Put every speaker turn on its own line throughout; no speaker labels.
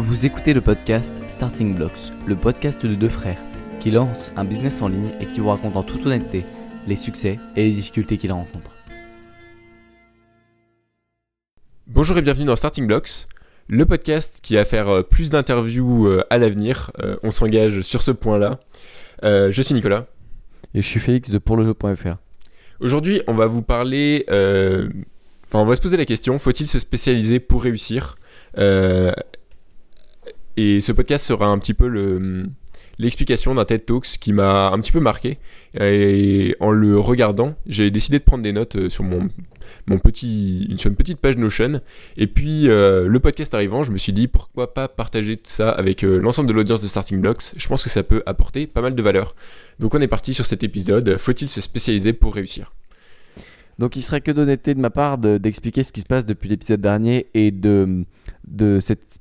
Vous écoutez le podcast Starting Blocks, le podcast de deux frères qui lancent un business en ligne et qui vous racontent en toute honnêteté les succès et les difficultés qu'ils rencontrent.
Bonjour et bienvenue dans Starting Blocks, le podcast qui va faire euh, plus d'interviews euh, à l'avenir. Euh, on s'engage sur ce point-là. je suis Nicolas.
Et je suis Félix de pourlejeu.fr.
Aujourd'hui, on va vous parler. Enfin, on va se poser la question faut-il se spécialiser pour réussir? Et ce podcast sera un petit peu le l'explication d'un TED Talks qui m'a un petit peu marqué. Et en le regardant, j'ai décidé de prendre des notes sur mon petit, une petite page Notion. Et puis euh, le podcast arrivant, je me suis dit pourquoi pas partager ça avec euh, l'ensemble de l'audience de Starting Blocks. Je pense que ça peut apporter pas mal de valeur. Donc on est parti sur cet épisode. Faut-il se spécialiser pour réussir?
Donc il serait que d'honnêteté de ma part d'expliquer ce qui se passe depuis l'épisode dernier et de,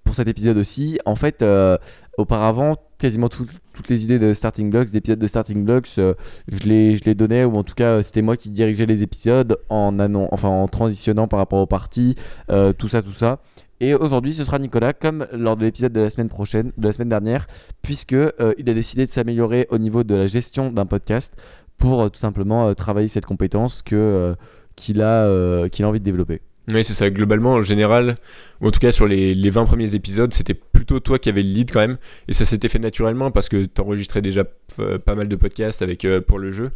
pour cet épisode aussi. En fait, euh, auparavant, quasiment toutes les idées de Starting Blocks, d'épisodes de Starting Blocks, euh, je, les, donnais, ou en tout cas, c'était moi qui dirigeais les épisodes en, enfin, en transitionnant par rapport aux parties, euh, tout ça, tout ça. Et aujourd'hui, ce sera Nicolas, comme lors de l'épisode de la semaine prochaine, de la semaine dernière, puisque il a décidé de s'améliorer au niveau de la gestion d'un podcast pour euh, tout simplement euh, travailler cette compétence que, euh, qu'il, a, qu'il a envie de développer.
Oui, c'est ça. Globalement, en général, ou en tout cas sur les, les 20 premiers épisodes, c'était plutôt toi qui avais le lead quand même. Et ça s'était fait naturellement parce que tu enregistrais déjà pas mal de podcasts avec, pour le jeu.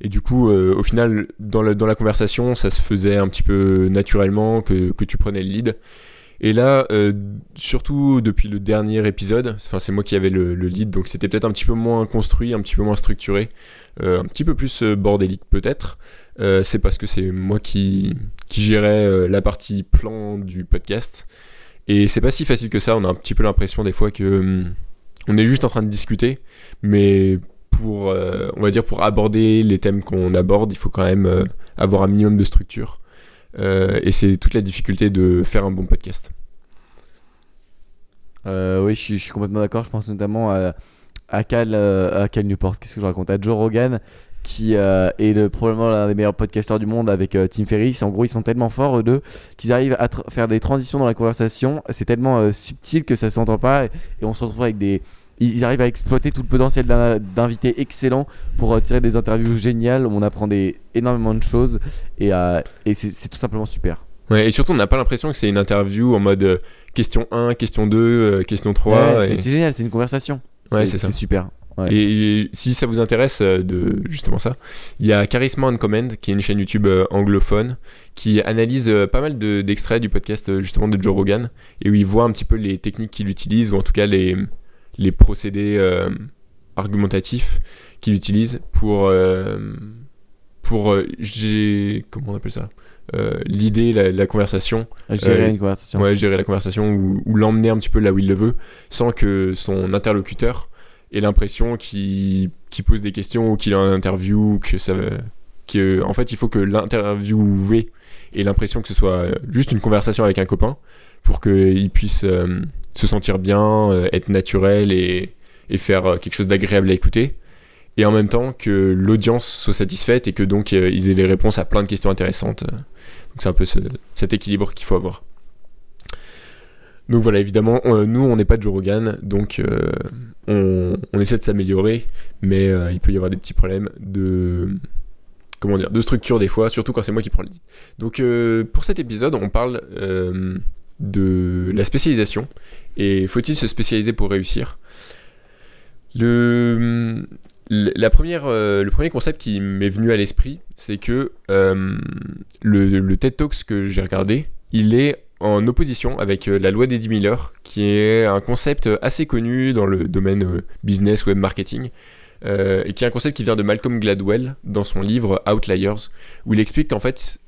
Et du coup, au final, dans, le, dans la conversation, ça se faisait un petit peu naturellement que, que tu prenais le lead. Et là, euh, surtout depuis le dernier épisode, enfin c'est moi qui avais le, lead, donc c'était peut-être un petit peu moins construit, un petit peu moins structuré, euh, un petit peu plus euh, bordélique peut-être. C'est parce que c'est moi qui, gérais la partie plan du podcast. Et c'est pas si facile que ça, on a un petit peu l'impression des fois que hum, on est juste en train de discuter, mais pour, on va dire, pour aborder les thèmes qu'on aborde, il faut quand même avoir un minimum de structure. Euh, et c'est toute la difficulté de faire un bon podcast.
Euh, oui, je suis, complètement d'accord. Je pense notamment euh, à Cal Newport. Qu'est-ce que je raconte? À Joe Rogan, qui est le, probablement l'un des meilleurs podcasteurs du monde avec Tim Ferriss. En gros, ils sont tellement forts, eux deux, qu'ils arrivent à faire des transitions dans la conversation. C'est tellement subtil que ça s'entend pas. Et, on se retrouve avec des, ils arrivent à exploiter tout le potentiel d'invités excellents pour euh, tirer des interviews géniales où on apprend des, énormément de choses et, euh, et c'est tout simplement super.
Ouais, et surtout, on n'a pas l'impression que c'est une interview en mode euh, question 1, question 2, question 3.
C'est génial, c'est une conversation. Ouais, c'est super.
Et si ça vous intéresse de justement ça, il y a Charisma on Command, qui est une chaîne YouTube anglophone, qui analyse pas mal d'extraits du podcast justement de Joe Rogan, et où il voit un petit peu les techniques qu'il utilise, ou en tout cas les, les procédés euh, argumentatifs qu'il utilise pour euh, pour euh, j'ai comment on appelle ça l'idée la, conversation
gérer une conversation.
ouais gérer la conversation ou, l'emmener un petit peu là où il le veut sans que son interlocuteur ait l'impression qu'il pose des questions ou qu'il a un interview que ça que en fait il faut que l'interviewé ait l'impression que ce soit juste une conversation avec un copain pour qu'il puisse se sentir bien, euh, être naturel et, faire euh, quelque chose d'agréable à écouter. Et en même temps que l'audience soit satisfaite et que donc euh, ils aient les réponses à plein de questions intéressantes. Donc c'est un peu cet équilibre qu'il faut avoir. Donc voilà, évidemment, nous on n'est pas Joe Rogan, donc on, essaie de s'améliorer, mais il peut y avoir des petits problèmes de comment dire, de structure des fois, surtout quand c'est moi qui prends le lead. Donc pour cet épisode, on parle de la spécialisation et faut-il se spécialiser pour réussir? Le, la première, euh, le premier concept qui m'est venu à l'esprit, c'est que euh, le, TED Talks que j'ai regardé, il est en opposition avec euh, la loi d'Eddie Miller, qui est un concept assez connu dans le domaine business, web marketing, et qui est un concept qui vient de Malcolm Gladwell dans son livre Outliers, où il explique qu'en fait,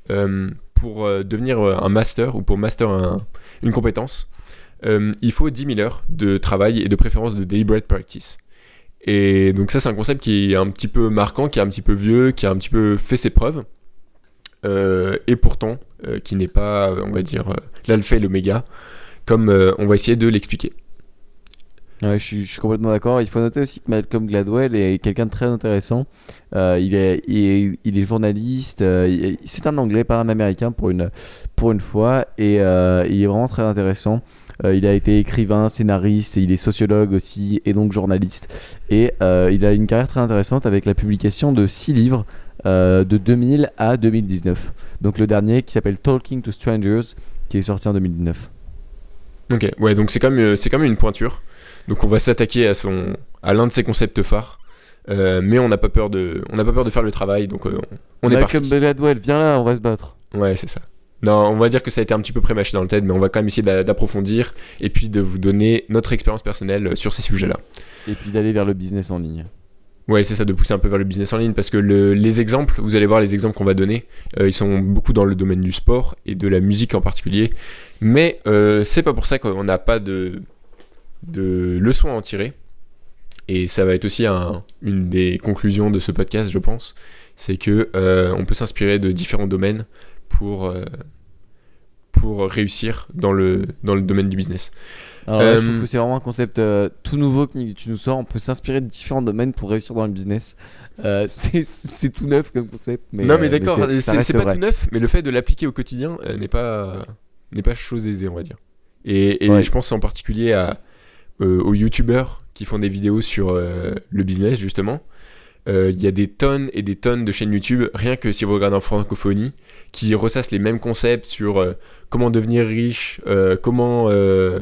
pour devenir un master ou pour master une compétence, euh, il faut 10 000 heures de travail et de préférence de deliberate practice. Et donc ça c'est un concept qui est un petit peu marquant, qui est un petit peu vieux, qui a un petit peu fait ses preuves, euh, et pourtant euh, qui n'est pas, on va dire, l'alpha et l'oméga, comme on va essayer de l'expliquer.
je, suis, complètement d'accord. Il faut noter aussi que Malcolm Gladwell est quelqu'un de très intéressant. il, est, journaliste. c'est un anglais, pas un américain pour une, pour une fois. Et il est vraiment très intéressant. Euh, il a été écrivain, scénariste, il est sociologue aussi, et donc journaliste. Et euh, il a une carrière très intéressante avec la publication de six livres euh, de 2000 à 2019. Donc le dernier qui s'appelle Talking to Strangers, qui est sorti en 2019.
Ok, ouais, donc c'est quand, même, euh, c'est quand même une pointure. Donc on va s'attaquer à, son, à l'un de ses concepts phares. Euh, mais on n'a pas, peur de, on n'a pas peur de faire le travail, donc euh, on est
Malcolm
parti.
Gladwell, viens là, on va se battre.
Ouais, c'est ça. Non, on va dire que ça a été un petit peu prémâché dans le TED, mais on va quand même essayer d'a- d'approfondir et puis de vous donner notre expérience personnelle sur ces sujets-là.
Et puis d'aller vers le business en ligne.
Ouais, c'est ça, de pousser un peu vers le business en ligne, parce que le- les exemples, vous allez voir les exemples qu'on va donner, euh, ils sont beaucoup dans le domaine du sport et de la musique en particulier. Mais euh, c'est pas pour ça qu'on n'a pas de, leçons à en tirer. Et ça va être aussi un- une des conclusions de ce podcast, je pense. C'est que euh, on peut s'inspirer de différents domaines pour, euh, pour réussir dans le, dans le domaine du business.
Alors là, je
Euh,
trouve que c'est vraiment un concept euh, tout nouveau que tu nous sors. On peut s'inspirer de différents domaines pour réussir dans le business. Euh, c'est- tout neuf comme concept. Mais,
non,
euh,
mais d'accord,
c'est-
pas
vrai.
tout neuf, mais le fait de l'appliquer au quotidien euh, n'est pas n'est pas chose aisée, on va dire. Et, et
Ouais.
je pense en particulier à, euh, aux youtubeurs qui font des vidéos sur euh, le business, justement. Euh, Il y a des tonnes et des tonnes de chaînes YouTube, rien que si vous regardez en francophonie, qui ressassent les mêmes concepts sur euh, comment devenir riche, euh, comment, euh,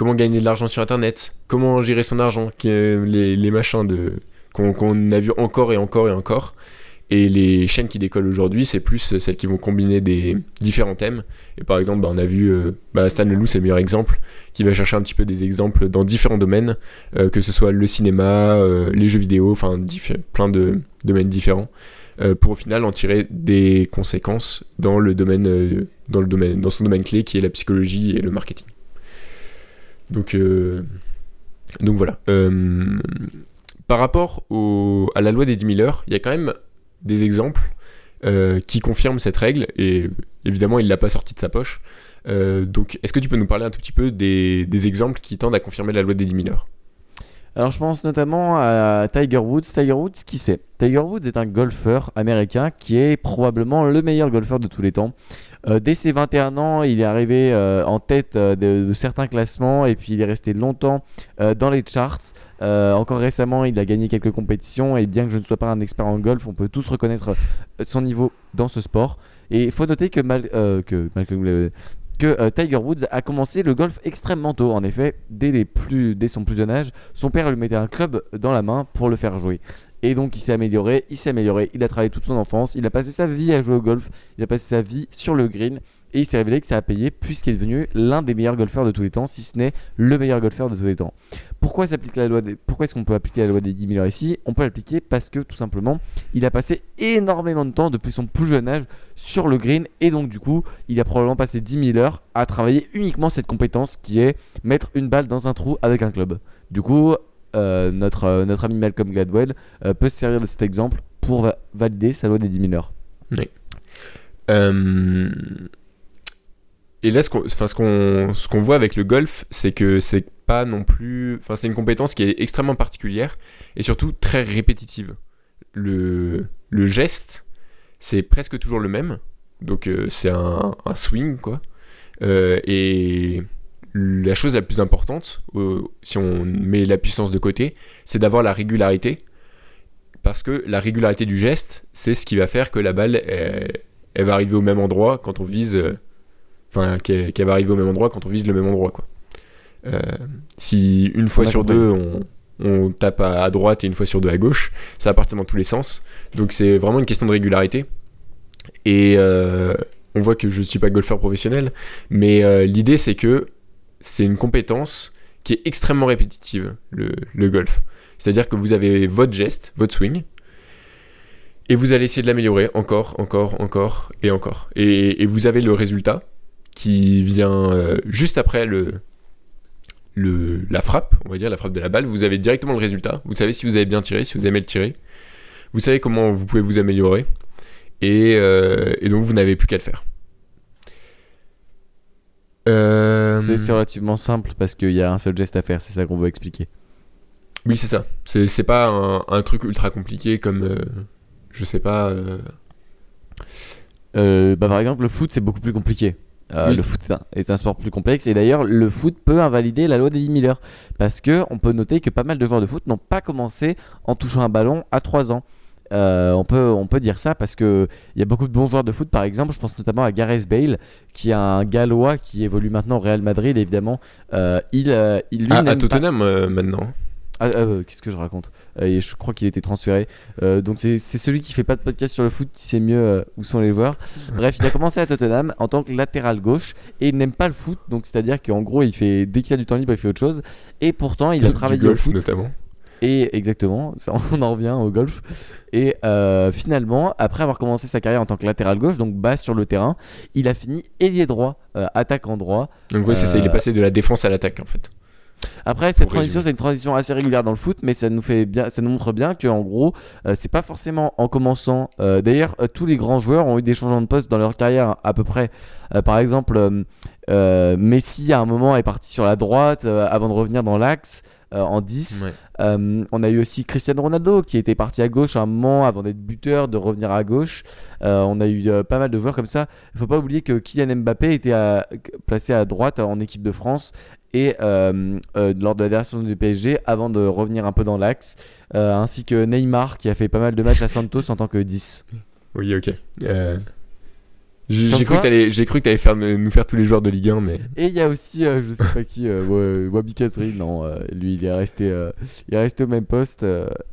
comment gagner de l'argent sur Internet, comment gérer son argent, est- les, machins de qu'on a vu encore et encore et encore. Et les chaînes qui décollent aujourd'hui, c'est plus celles qui vont combiner des différents thèmes. Et par exemple, bah, on a vu euh, bah, Stan Leloup, c'est le meilleur exemple, qui va chercher un petit peu des exemples dans différents domaines, euh, que ce soit le cinéma, euh, les jeux vidéo, enfin plein de domaines différents, euh, pour au final en tirer des conséquences euh, dans le domaine, dans son domaine clé qui est la psychologie et le marketing. Donc, euh, donc voilà. Euh, par rapport au- à la loi des 10 000 heures, il y a quand même des exemples euh, qui confirment cette règle, et évidemment, il l'a pas sorti de sa poche. Donc, est-ce que tu peux nous parler un tout petit peu des, des exemples qui tendent à confirmer la loi des 10 000 heures?
Alors je pense notamment à Tiger Woods. Tiger Woods, qui c'est? Tiger Woods est un golfeur américain qui est probablement le meilleur golfeur de tous les temps. Euh, dès ses 21 ans, il est arrivé euh, en tête euh, de, certains classements et puis il est resté longtemps dans les charts. Encore récemment, il a gagné quelques compétitions et bien que je ne sois pas un expert en golf, on peut tous reconnaître son niveau dans ce sport. Et il faut noter que, Tiger Woods a commencé le golf extrêmement tôt. En effet, dès son plus jeune âge, son père lui mettait un club dans la main pour le faire jouer. Et donc il s'est amélioré, il s'est amélioré, il a travaillé toute son enfance, il a passé sa vie à jouer au golf, il a passé sa vie sur le green, et il s'est révélé que ça a payé puisqu'il est devenu l'un des meilleurs golfeurs de tous les temps, si ce n'est le meilleur golfeur de tous les temps. Pourquoi, s'applique la loi des... Pourquoi est-ce qu'on peut appliquer la loi des 10 000 heures ici? On peut l'appliquer parce que tout simplement, il a passé énormément de temps depuis son plus jeune âge sur le green, et donc du coup, il a probablement passé 10 000 heures à travailler uniquement cette compétence qui est mettre une balle dans un trou avec un club. Du coup, notre, euh, notre ami Malcolm Gladwell euh, peut se servir de cet exemple pour va- valider sa loi des 10 000 heures.
Euh, Et là, ce qu'on enfin, ce qu'on voit avec le golf, c'est que c'est pas non plus. Enfin, c'est une compétence qui est extrêmement particulière et surtout très répétitive. Le, le geste, c'est presque toujours le même. Donc, euh, c'est un, swing, quoi. Euh, et la chose la plus importante, euh, si on met la puissance de côté, c'est d'avoir la régularité. Parce que la régularité du geste, c'est ce qui va faire que la balle, elle, elle va arriver au même endroit quand on vise. euh, Enfin, qu'elle va arriver au même endroit quand on vise le même endroit, quoi. Euh, si une fois sur
compris.
deux, on, on tape à, à droite et une fois sur deux à gauche, ça va partir dans tous les sens. Donc c'est vraiment une question de régularité. Et on voit que je suis pas golfeur professionnel, mais l'idée c'est que c'est une compétence qui est extrêmement répétitive, le, golf. C'est-à-dire que vous avez votre geste, votre swing, et vous allez essayer de l'améliorer encore, encore, encore et encore. Et, vous avez le résultat qui vient euh, juste après la frappe, on va dire, la frappe de la balle. Vous avez directement le résultat. Vous savez si vous avez bien tiré, si vous aimez le tirer. Vous savez comment vous pouvez vous améliorer. Et, euh, et donc vous n'avez plus qu'à le faire. Euh,
C'est relativement simple parce qu'il y a un seul geste à faire, c'est ça qu'on veut expliquer.
Oui, c'est ça. C'est pas un, un truc ultra compliqué comme. euh, je sais pas. euh,
Euh, bah, par exemple, le foot, c'est beaucoup plus compliqué.
Oui.
Le foot est un, est un sport plus complexe et d'ailleurs le foot peut invalider la loi des 10 000 heures parce que on peut noter que pas mal de joueurs de foot n'ont pas commencé en touchant un ballon à 3 ans. Euh, on, peut, on peut dire ça parce que il y a beaucoup de bons joueurs de foot par exemple je pense notamment à Gareth Bale qui est un gallois qui évolue maintenant au Real Madrid évidemment Euh, il, euh, il lui
Ah, à
pas-
Tottenham euh, maintenant.
ah, euh, qu'est-ce que je raconte? Euh, et Je crois qu'il a été transféré. Euh, donc c'est c'est celui qui fait pas de podcast sur le foot qui sait mieux où sont les joueurs. Bref, il a commencé à Tottenham en tant que latéral gauche et il n'aime pas le foot. Donc c'est-à-dire qu'en gros, il fait dès qu'il a du temps libre, il fait autre chose. Et pourtant, il a travaillé
golf,
au foot.
notamment.
Et exactement, ça, on en revient au golf. Et euh, finalement, après avoir commencé sa carrière en tant que latéral gauche, donc bas sur le terrain, il a fini ailier droit, euh, attaquant droit.
Donc, ouais, c'est ça, il est
Euh,
passé de la défense à l'attaque en fait.
Après, cette transition, c'est une transition assez régulière dans le foot, mais ça nous fait bien, ça nous montre bien que en gros, euh, c'est pas forcément en commençant. euh, D'ailleurs, euh, tous les grands joueurs ont eu des changements de poste dans leur carrière à peu près. Par exemple, Messi à un moment est parti sur la droite avant de revenir dans l'axe euh, en 10.
Ouais.
Euh, on a eu aussi Cristiano Ronaldo qui était parti à gauche à un moment avant d'être buteur, de revenir à gauche. Euh, on a eu pas mal de joueurs comme ça. Il faut pas oublier que Kylian Mbappé était à- placé à droite en équipe de France et euh, euh, lors de la dernière saison du PSG avant de revenir un peu dans l'axe, euh, ainsi que Neymar qui a fait pas mal de matchs à Santos en tant que 10.
Oui, ok. J'ai cru cru que t'allais faire, nous faire tous les joueurs de Ligue 1, mais.
Et il y a aussi, euh, je sais pas qui, euh, Wa- Wabi Kazri, non, euh, lui il est resté, euh, il est resté au même poste.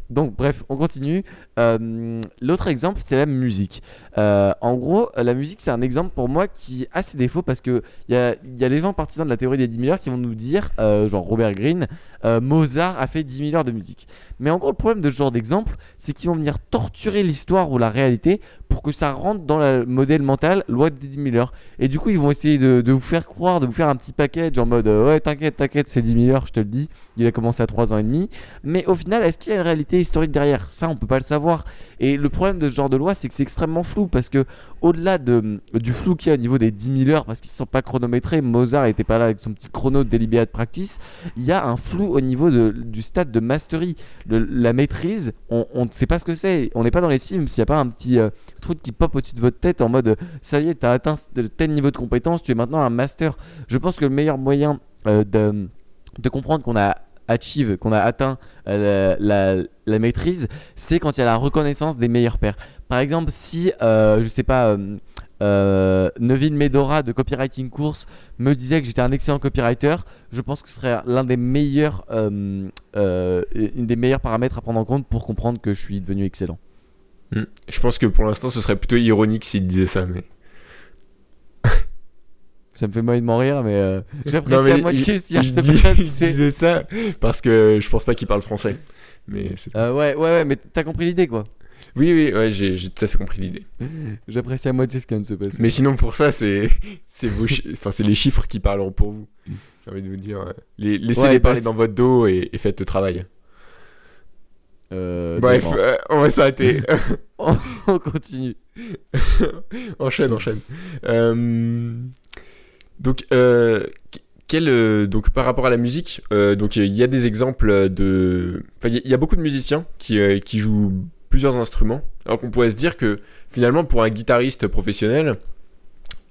Donc bref, on continue. Euh, L'autre exemple, c'est la musique. Euh, en gros, la musique, c'est un exemple pour moi qui a ses défauts parce que il y y a les gens partisans de la théorie des 10 000 heures qui vont nous dire, euh, genre Robert Greene, Mozart a fait 10 000 heures de musique. Mais en gros, le problème de ce genre d'exemple, c'est qu'ils vont venir torturer l'histoire ou la réalité pour que ça rentre dans le modèle mental loi des 10 000 heures. Et du coup, ils vont essayer de, de vous faire croire, de vous faire un petit package en mode ouais, t'inquiète, t'inquiète, c'est 10 000 heures, je te le dis. Il a commencé à 3 ans et demi. Mais au final, est-ce qu'il y a une réalité historique derrière? Ça, on peut pas le savoir. Et le problème de ce genre de loi, c'est que c'est extrêmement flou parce que au-delà de, du flou qu'il y a au niveau des 10 000 heures, parce qu'ils ne sont pas chronométrés, Mozart était pas là avec son petit chrono de deliberate practice, il y a un flou au niveau du stade de mastery. Le- la maîtrise, on ne sait pas ce que c'est. On n'est pas dans les Sims, il n'y a pas un petit euh, truc qui pop au-dessus de votre tête en mode ça y est, tu as atteint ce- tel niveau de compétence, tu es maintenant un master. Je pense que le meilleur moyen euh, de, de comprendre qu'on a achieve, qu'on a atteint euh, la, maîtrise, c'est quand il y a la reconnaissance des meilleurs pairs. Par exemple, si, euh, je sais pas, euh, euh, Neville Medora de Copywriting Course me disait que j'étais un excellent copywriter, je pense que ce serait l'un des meilleurs, des meilleurs paramètres à prendre en compte pour comprendre que je suis devenu excellent.
Hmm. Je pense que pour l'instant, ce serait plutôt ironique s'il disait ça, mais.
Ça me fait moyennement rire, mais euh, j'apprécie à moitié si je sais
disait ça parce que je pense pas qu'il parle français. Mais
Euh, ouais, ouais, ouais, mais t'as compris l'idée quoi.
oui, oui, ouais, j'ai tout à fait compris l'idée.
J'apprécie à moitié ce qui vient de se passer.
Mais sinon, pour ça, c'est c'est enfin, c'est les chiffres qui parleront pour vous. J'ai envie de vous dire. euh, les- Laissez-les
Ouais,
parler dans votre dos et, et faites le travail.
Euh,
Bref, euh, on va s'arrêter.
on continue.
enchaîne, enchaîne. Euh, donc, euh, quel, euh, donc, par rapport à la musique, euh, donc il y a des exemples de. Il y a- beaucoup de musiciens qui, qui jouent plusieurs instruments. Alors qu'on pourrait se dire que finalement, pour un guitariste professionnel,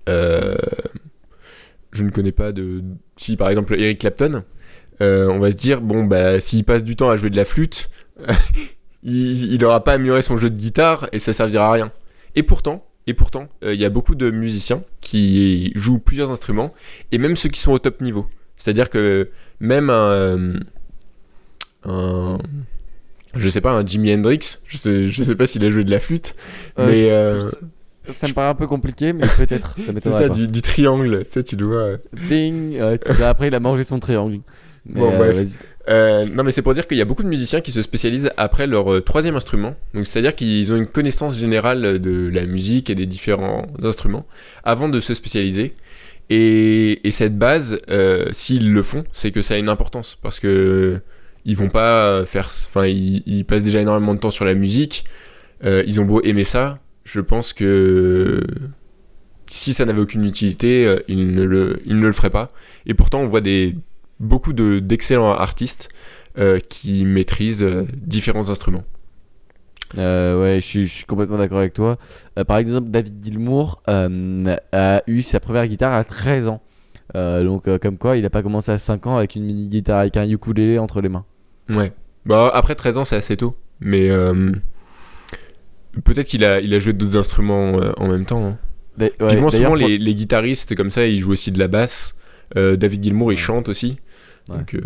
je ne connais pas de. Si par exemple Eric Clapton, on va se dire, bon, bah, s'il passe du temps à jouer de la flûte, il n'aura pas amélioré son jeu de guitare et ça servira à rien. Et pourtant, et pourtant, euh, il y a beaucoup de musiciens qui jouent plusieurs instruments et même ceux qui sont au top niveau. C'est-à-dire que même un, euh, un- je sais pas, un Jimi Hendrix, je sais, je sais pas s'il a joué de la flûte,
Euh,
mais
je-
euh,
je- ça me paraît un peu compliqué, mais peut-être. Ça
c'est ça
pas.
du, du triangle, tu sais, tu dois. euh,
Ding ouais, ça. Après, il a mangé son triangle. Mais,
Bon, bref. Euh, non, mais c'est pour dire qu'il y a beaucoup de musiciens qui se spécialisent après leur euh, troisième instrument. Donc, c'est-à-dire qu'ils ont une connaissance générale de la musique et des différents instruments avant de se spécialiser. Et, et cette base, euh, s'ils le font, c'est que ça a une importance parce que ils vont pas faire. Enfin, ils, ils passent déjà énormément de temps sur la musique. Ils ont beau aimer ça, je pense que si ça n'avait aucune utilité, ils ne le, ils ne le feraient pas. Et pourtant, on voit des beaucoup de- d'excellents artistes euh, qui maîtrisent euh, différents instruments.
Euh, ouais, je suis, je suis complètement d'accord avec toi. Par exemple, David Gilmour a eu sa première guitare à 13 ans. Donc, comme quoi, il a pas commencé à 5 ans avec une mini guitare, avec un ukulélé entre les mains.
Ouais. Bah, après 13 ans, c'est assez tôt. Mais peut-être qu'il a, il a joué d'autres instruments en même temps. hein.
Ouais,
souvent, les, les guitaristes comme ça, ils jouent aussi de la basse. David Gilmour, il chante aussi.
Ouais.
Donc, euh,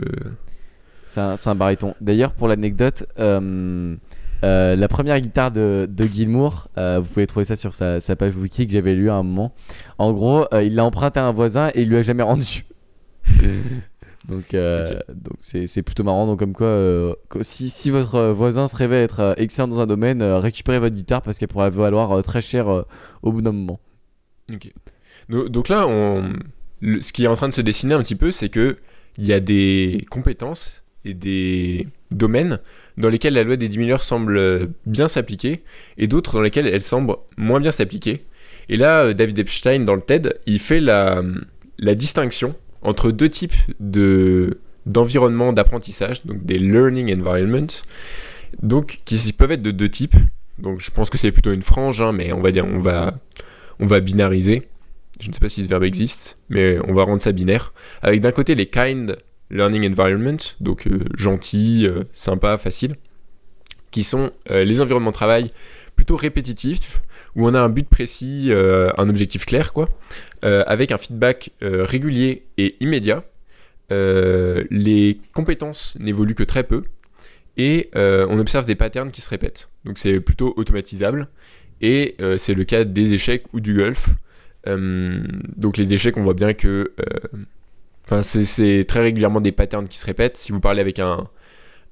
C'est un, c'est un baryton. D'ailleurs, pour l'anecdote, euh, euh, la première guitare de, de Gilmour, euh, vous pouvez trouver ça sur sa, sa page wiki que j'avais lu à un moment. En gros, il l'a emprunté à un voisin et il lui a jamais rendu. donc, donc c'est, c'est plutôt marrant. Donc, comme quoi, si, si votre voisin se révèle être excellent dans un domaine, récupérez votre guitare parce qu'elle pourrait valoir très cher au bout d'un moment.
Ok. Do- Donc là, on... le- ce qui est en train de se dessiner un petit peu, c'est que il y a des compétences et des domaines dans lesquels la loi des 10 000 heures semble euh, bien s'appliquer et d'autres dans lesquels elle semble moins bien s'appliquer. Et là, euh, David Epstein, dans le TED, il fait la, la distinction entre deux types de d'environnement d'apprentissage, donc des learning environments, donc qui peuvent être de deux types. Donc je pense que c'est plutôt une frange, hein, mais on va dire on va on va binariser. Je ne sais pas si ce verbe existe, mais on va rendre ça binaire. Avec d'un côté les kind learning environment, donc euh, gentil, euh, sympa, qui sont euh, les environnements de travail plutôt répétitifs, où on a un but précis, euh, un objectif clair, quoi, euh, avec un feedback régulier et immédiat. Les compétences n'évoluent que très peu, et on observe des patterns qui se répètent. Donc c'est plutôt automatisable, et c'est le cas des échecs ou du golf. Euh, donc les échecs, on voit bien que... euh, Enfin, c'est- très régulièrement des patterns qui se répètent. Si vous parlez avec un,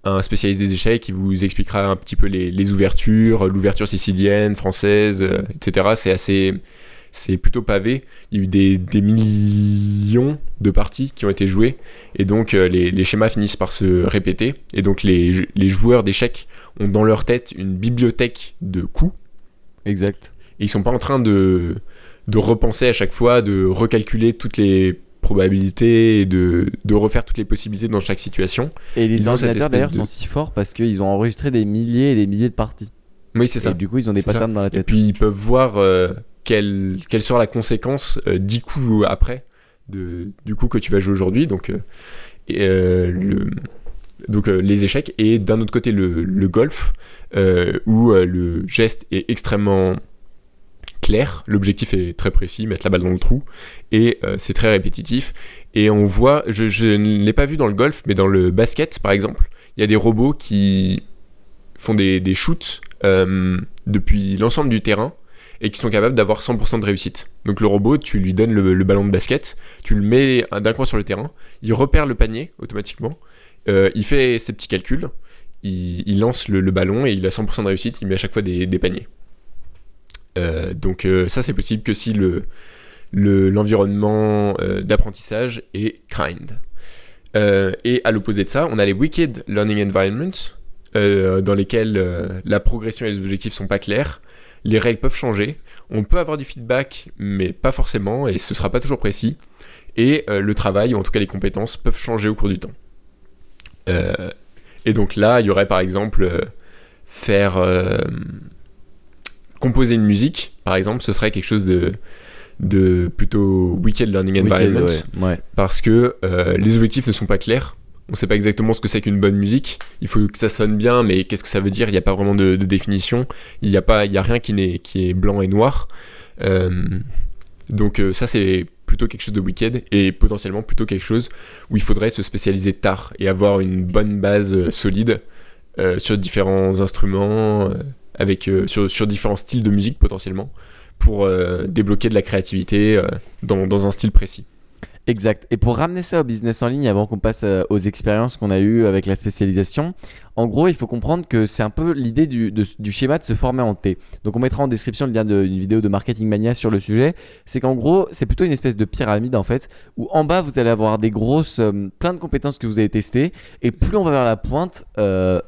un spécialiste des échecs, il vous expliquera un petit peu les, les ouvertures, l'ouverture sicilienne, française, euh, etc. C'est assez... C'est plutôt pavé. Il y a eu des, des millions de parties qui ont été jouées. Et donc, les, les schémas finissent par se répéter. Et donc, les, les joueurs d'échecs ont dans leur tête une bibliothèque de coups.
Exact.
Et ils sont pas en train de, de repenser à chaque fois, de recalculer toutes les probabilités et de, de refaire toutes les possibilités dans chaque situation.
Et les
Ils
ordinateurs d'ailleurs
de-
sont si forts parce qu'ils ont enregistré des milliers et des milliers de parties.
Oui, c'est ça.
Et du coup, ils ont des
ça.
patterns dans la
Et
tête.
puis ils peuvent voir euh, quelle, quelle sera la conséquence euh, dix coups après de, du coup que tu vas jouer aujourd'hui. Donc, euh, et, le, donc les échecs. Et d'un autre côté, le, le golf, où le geste est extrêmement L'objectif est très précis, mettre la balle dans le trou. Et euh, c'est très répétitif. Et on voit, je, ne l'ai pas vu dans le golf, mais dans le basket par exemple, il y a des robots qui font des, shoots euh, depuis l'ensemble du terrain et qui sont capables d'avoir 100% de réussite. Donc le robot, tu lui donnes le, ballon de basket, tu le mets d'un coin sur le terrain, il repère le panier automatiquement, euh, il fait ses petits calculs, il, lance le, ballon et il a 100% de réussite, il met à chaque fois des paniers. Euh, donc euh, ça c'est possible que si le le- l'environnement euh, d'apprentissage est kind. Et à l'opposé de ça, on a les wicked learning environments, dans lesquels la progression et les objectifs sont pas clairs. Les règles peuvent changer. On peut avoir du feedback, mais pas forcément, et ce sera pas toujours précis. Et le travail, ou en tout cas les compétences, peuvent changer au cours du temps. Et donc là, il y aurait par exemple faire composer une musique, par exemple, ce serait quelque chose de, de plutôt wicked learning
Weekend,
environment
ouais, ouais.
parce que euh, les objectifs ne sont pas clairs. On ne sait pas exactement ce que c'est qu'une bonne musique. Il faut que ça sonne bien, mais qu'est-ce que ça veut dire? Il n'y a pas vraiment de, de définition. Il n'y a, pas- il y a rien qui, n'est, qui est blanc et noir. Euh, donc euh, ça, c'est plutôt quelque chose de wicked et potentiellement plutôt quelque chose où il faudrait se spécialiser tard et avoir une bonne base solide euh, sur différents instruments, euh, avec, euh, sur, différents styles de musique potentiellement, pour euh, débloquer de la créativité euh, dans, dans un style précis.
Exact. Et pour ramener ça au business en ligne, avant qu'on passe aux expériences qu'on a eues avec la spécialisation, en gros, il faut comprendre que c'est un peu l'idée du, schéma de se former en T. Donc, on mettra en description le lien d'une vidéo de Marketing Mania sur le sujet. C'est qu'en gros, c'est plutôt une espèce de pyramide en fait, où en bas, vous allez avoir des grosses, plein de compétences que vous avez testées, et plus on va vers la pointe,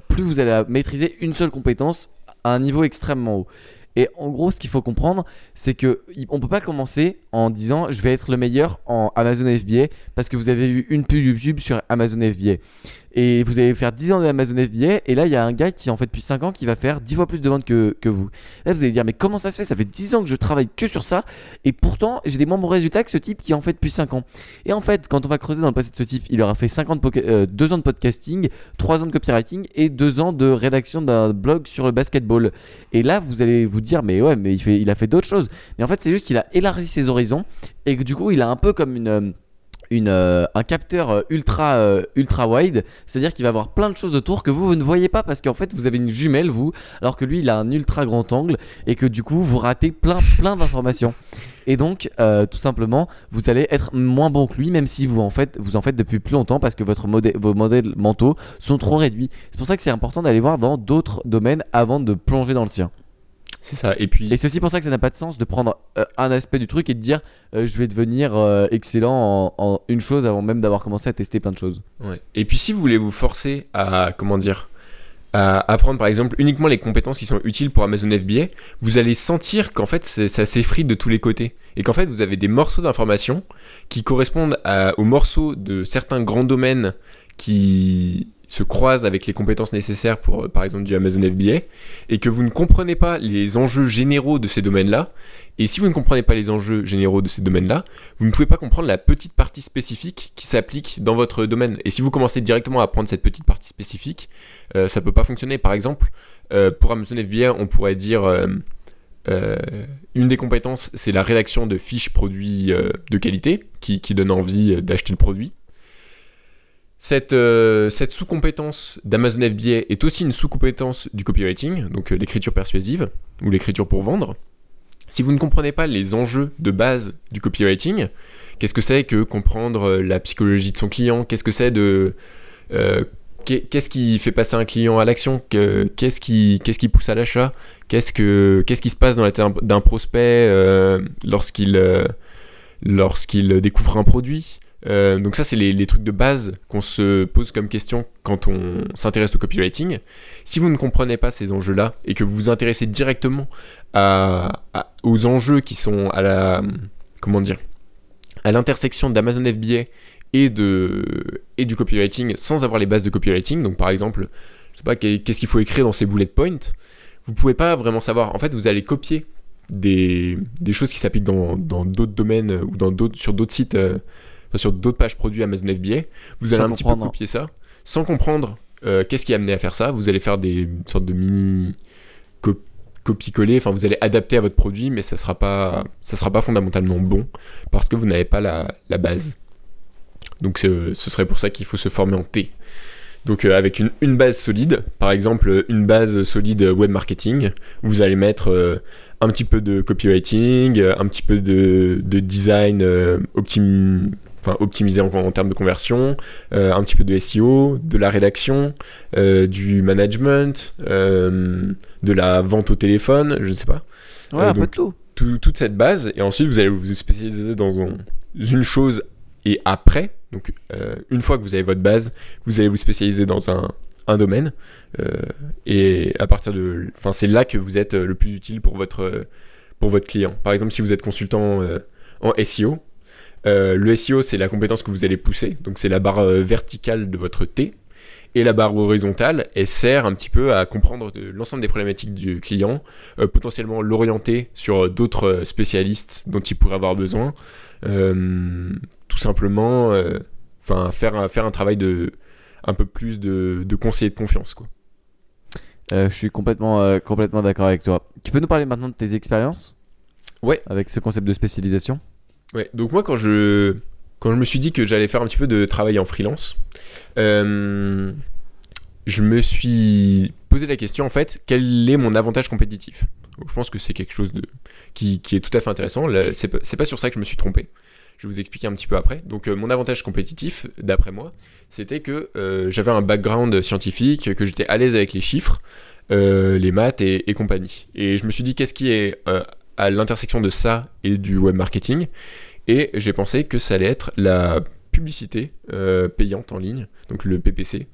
plus vous allez maîtriser une seule compétence un niveau extrêmement haut. Et en gros, ce qu'il faut comprendre, c'est que on peut pas commencer en disant je vais être le meilleur en Amazon FBA parce que vous avez vu une pub YouTube sur Amazon FBA. Et vous allez faire 10 ans de Amazon FBA et là il y a un gars qui en fait depuis 5 ans qui va faire 10 fois plus de ventes que, que vous. Là vous allez dire mais comment ça se fait? Ça fait 10 ans que je travaille que sur ça et pourtant j'ai des moins bons résultats que ce type qui en fait depuis 5 ans. Et en fait quand on va creuser dans le passé de ce type, il aura fait 50 2 ans de podcasting, 3 ans de copywriting et 2 ans de rédaction d'un blog sur le basketball. Et là vous allez vous dire mais ouais mais il, fait, il a fait d'autres choses. Mais en fait c'est juste qu'il a élargi ses horizons et que du coup il a un peu comme une euh, un capteur euh, ultra, euh, ultra wide, c'est-à-dire qu'il va avoir plein de choses autour que vous, ne voyez pas parce qu'en fait vous avez une jumelle vous, alors que lui il a un ultra grand angle et que du coup vous ratez plein, plein d'informations. Et donc, tout simplement, vous allez être moins bon que lui, même si vous en faites, vous en faites depuis plus longtemps parce que vos modèles mentaux sont trop réduits. C'est pour ça que c'est important d'aller voir dans d'autres domaines avant de plonger dans le sien.
C'est ça. Et puis.
Et c'est aussi pour ça que ça n'a pas de sens de prendre euh, un aspect du truc et de dire euh, je vais devenir euh, excellent en, une chose avant même d'avoir commencé à tester plein de choses.
Ouais. Et puis si vous voulez vous forcer à comment dire à apprendre par exemple uniquement les compétences qui sont utiles pour Amazon FBA, vous allez sentir qu'en fait ça s'effrite de tous les côtés et qu'en fait vous avez des morceaux d'informations qui correspondent aux morceaux de certains grands domaines qui se croisent avec les compétences nécessaires pour, euh, par exemple, du Amazon FBA, et que vous ne comprenez pas les enjeux généraux de ces domaines-là, et si vous ne comprenez pas les enjeux généraux de ces domaines-là, vous ne pouvez pas comprendre la petite partie spécifique qui s'applique dans votre domaine. Et si vous commencez directement à apprendre cette petite partie spécifique, euh, ça ne peut pas fonctionner. Par exemple, euh, pour Amazon FBA, on pourrait dire... une des compétences, c'est la rédaction de fiches produits de qualité qui, qui donne envie d'acheter le produit. Euh, cette, sous-compétence d'Amazon FBA est aussi une sous-compétence du copywriting, donc euh, l'écriture persuasive ou l'écriture pour vendre. Si vous ne comprenez pas les enjeux de base du copywriting, qu'est-ce que c'est que comprendre euh, la psychologie de son client? Qu'est-ce que c'est de qu'est-ce qui fait passer un client à l'action? Qu'est-ce qui, pousse à l'achat? Qu'est-ce, que, qu'est-ce qui se passe dans la tête d'un prospect lorsqu'il, lorsqu'il découvre un produit? Euh, donc ça, c'est les, trucs de base qu'on se pose comme question quand on s'intéresse au copywriting. Si vous ne comprenez pas ces enjeux-là et que vous vous intéressez directement aux enjeux qui sont à la comment dire à l'intersection d'Amazon FBA et du copywriting sans avoir les bases de copywriting, donc par exemple, je sais pas qu'est-ce qu'il faut écrire dans ces bullet points, vous pouvez pas vraiment savoir. En fait, vous allez copier des, choses qui s'appliquent dans d'autres domaines ou dans sur d'autres sites. Euh, sur d'autres pages produits Amazon FBA, vous allez un petit peu copier ça, sans comprendre euh, qu'est-ce qui a amené à faire ça. Vous allez faire des sortes de mini copier-coller, enfin vous allez adapter à votre produit, mais ça sera pas, ça sera pas fondamentalement bon parce que vous n'avez pas la, base. Donc ce serait pour ça qu'il faut se former en T. Donc euh, avec une, une, base solide, par exemple une base solide web marketing, vous allez mettre euh, un petit peu de copywriting, un petit peu de, de design optim enfin optimiser en, termes de conversion, euh, un petit peu de SEO, de la rédaction, euh, du management, euh, de la vente au téléphone, je ne sais pas.
Ouais, un peu de tout.
Toute cette base, et ensuite vous allez vous spécialiser dans une chose et après, donc une fois que vous avez votre base, vous allez vous spécialiser dans un, un domaine, et à partir de, enfin c'est là que vous êtes le plus utile pour votre pour votre client. Par exemple, si vous êtes consultant en SEO, euh, le SEO, c'est la compétence que vous allez pousser, donc c'est la barre euh, verticale de votre T. Et la barre horizontale, elle sert un petit peu à comprendre l'ensemble des problématiques du client, euh, potentiellement l'orienter sur d'autres spécialistes dont il pourrait avoir besoin. tout simplement, enfin faire, faire un travail de un peu plus de, de conseiller de confiance. Quoi.
je suis complètement, complètement d'accord avec toi. Tu peux nous parler maintenant de tes expériences?
Ouais.
Avec ce concept de spécialisation?
Ouais, donc moi quand je, quand je me suis dit que j'allais faire un petit peu de travail en freelance, euh, je me suis posé la question en fait, quel est mon avantage compétitif? Je pense que c'est quelque chose de, qui, qui, est tout à fait intéressant. C'est pas, pas sur ça que je me suis trompé. Je vais vous expliquer un petit peu après. Donc euh, mon avantage compétitif, d'après moi, c'était que euh, j'avais un background scientifique, que j'étais à l'aise avec les chiffres, les maths et, et, compagnie. Et je me suis dit qu'est-ce qui est à l'intersection de ça et du web marketing. Et j'ai pensé que ça allait être la publicité euh, payante en ligne, donc le PPC,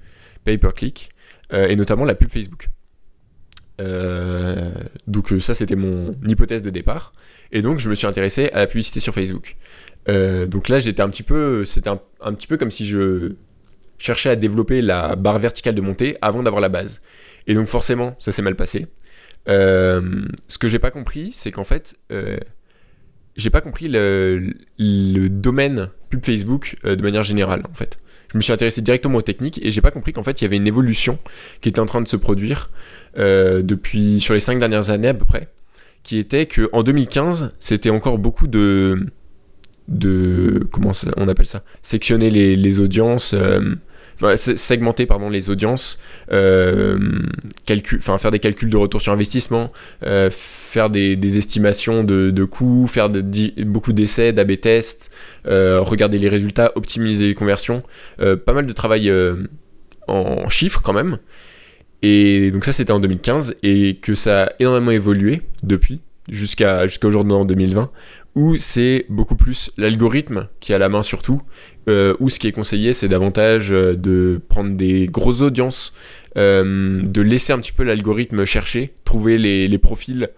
pay per click, euh, et notamment la pub Facebook. Euh, donc ça c'était mon hypothèse de départ et donc je me suis intéressé à la publicité sur Facebook donc là j'étais un petit peu c'était un, petit peu comme si je chercher à développer la barre verticale de montée avant d'avoir la base. Et donc forcément, ça s'est mal passé. Euh, ce que j'ai pas compris, c'est qu'en fait, euh, j'ai pas compris le, domaine pub Facebook euh, de manière générale, en fait. Je me suis intéressé directement aux techniques et j'ai pas compris qu'en fait, il y avait une évolution qui était en train de se produire depuis sur les cinq dernières années à peu près, qui était que en 2015, c'était encore beaucoup de de comment on appelle ça sectionner les audiences segmenter pardon, les audiences, euh, faire des calculs de retour sur investissement, euh, faire des, estimations de, coûts, faire beaucoup d'essais, d'AB tests, euh, regarder les résultats, optimiser les conversions, pas mal de travail en chiffres quand même. Et donc ça c'était en 2015 et que ça a énormément évolué depuis jusqu'à jusqu'à aujourd'hui en 2020 où c'est beaucoup plus l'algorithme qui a la main sur tout, euh, où ce qui est conseillé c'est davantage euh, de prendre des grosses audiences, euh, de laisser un petit peu l'algorithme chercher, trouver les, profils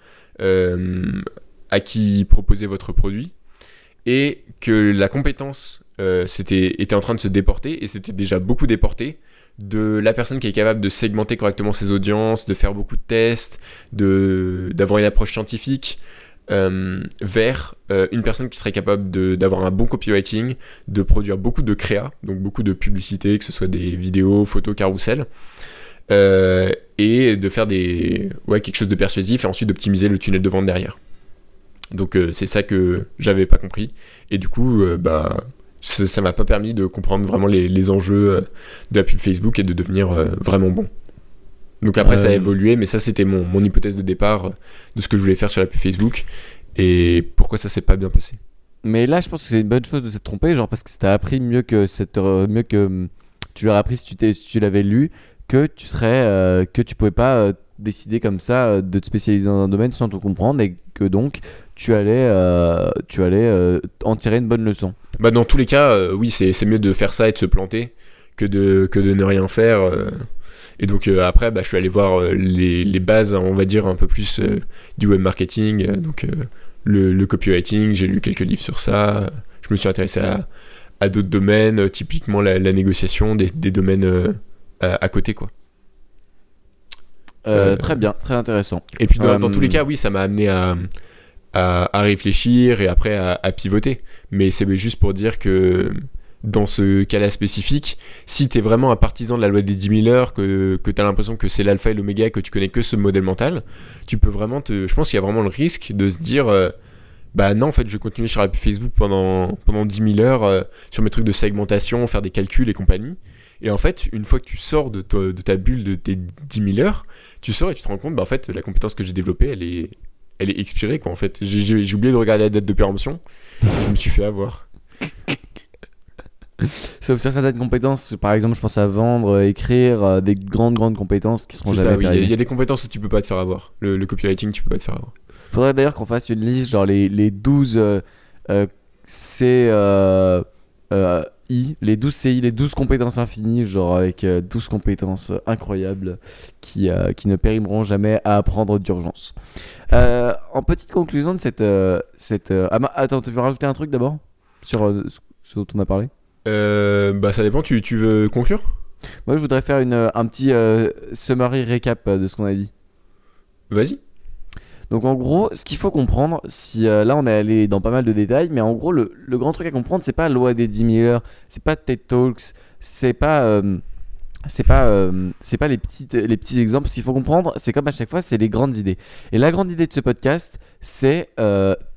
à qui proposer votre produit, et que la compétence était en train de se déporter, et c'était déjà beaucoup déporté, de la personne qui est capable de segmenter correctement ses audiences, de faire beaucoup de tests, d'avoir une approche scientifique, euh, vers euh, une personne qui serait capable d'avoir un bon copywriting, de produire beaucoup de créa, donc beaucoup de publicité, que ce soit des vidéos, photos, carousel, euh, et de faire des, quelque chose de persuasif et ensuite d'optimiser le tunnel de vente derrière. Donc c'est ça que j'avais pas compris. Et du coup, bah, ça m'a pas permis de comprendre vraiment les, les, enjeux de la pub Facebook et de devenir vraiment bon. Donc après, ça a euh. évolué, mais ça, c'était mon, mon, hypothèse de départ de ce que je voulais faire sur la pub Facebook et pourquoi ça s'est pas bien passé?
Mais là, je pense que c'est une bonne chose de s'être trompé, genre parce que t'as appris mieux que cette, euh, mieux que hum, tu l'aurais appris si tu, si tu l'avais lu, que tu serais, euh, que tu pouvais pas décider comme ça de te spécialiser dans un domaine sans tout comprendre et que donc tu allais, tu allais en tirer une bonne leçon.
Bah dans tous les cas, oui, c'est mieux de faire ça et de se planter que de, que de ne rien faire. Et donc euh, après, bah, je suis allé voir euh, les, les, bases, on va dire, un peu plus euh, du web marketing, donc le, le, copywriting, j'ai lu quelques livres sur ça, je me suis intéressé à, à d'autres domaines, typiquement la, négociation, des, des domaines à, côté, quoi.
très bien, très intéressant.
Et puis dans, dans tous les cas, oui, ça m'a amené à, à, réfléchir et après à, à pivoter. Mais c'est juste pour dire que dans ce cas-là spécifique, si tu es vraiment un partisan de la loi des 10 000 heures, que, que tu as l'impression que c'est l'alpha et l'oméga, que tu connais que ce modèle mental, tu peux vraiment te. Je pense qu'il y a vraiment le risque de se dire. Euh, bah non, en fait, je vais continuer sur la Facebook pendant, pendant 10 000 heures, euh, sur mes trucs de segmentation, faire des calculs et compagnie. Et en fait, une fois que tu sors de, de ta bulle de tes 10 000 heures, tu sors et tu te rends compte, bah en fait, la compétence que j'ai développée, elle est, elle est expirée, quoi, en fait. J'ai oublié de regarder la date de péremption, je me suis fait avoir.
Sauf sur certaines compétences, par exemple, je pense à vendre, euh, écrire, euh, des grandes, grandes compétences qui seront jamais
ça, Il y, a des compétences où tu peux pas te faire avoir. Le, copywriting, tu peux pas te faire avoir.
Faudrait d'ailleurs qu'on fasse une liste, genre les, les 12 euh, CI, les 12 CI, les 12 compétences infinies, genre avec 12 compétences incroyables qui, qui ne périmeront jamais à apprendre d'urgence. en petite conclusion de cette. cette ah, attends, tu veux rajouter un truc d'abord sur ce dont on a parlé?
Euh, bah ça dépend, tu, tu veux conclure?
Moi je voudrais faire une, un petit euh, summary récap euh, de ce qu'on a dit.
Vas-y.
Donc en gros, ce qu'il faut comprendre, si là on est allé dans pas mal de détails, mais en gros le, le grand truc à comprendre, c'est pas la loi des 10 000 heures, c'est pas TED Talks, c'est pas c'est pas c'est pas les petites les petits exemples. Ce qu'il faut comprendre, c'est comme à chaque fois, c'est les grandes idées. Et la grande idée de ce podcast, c'est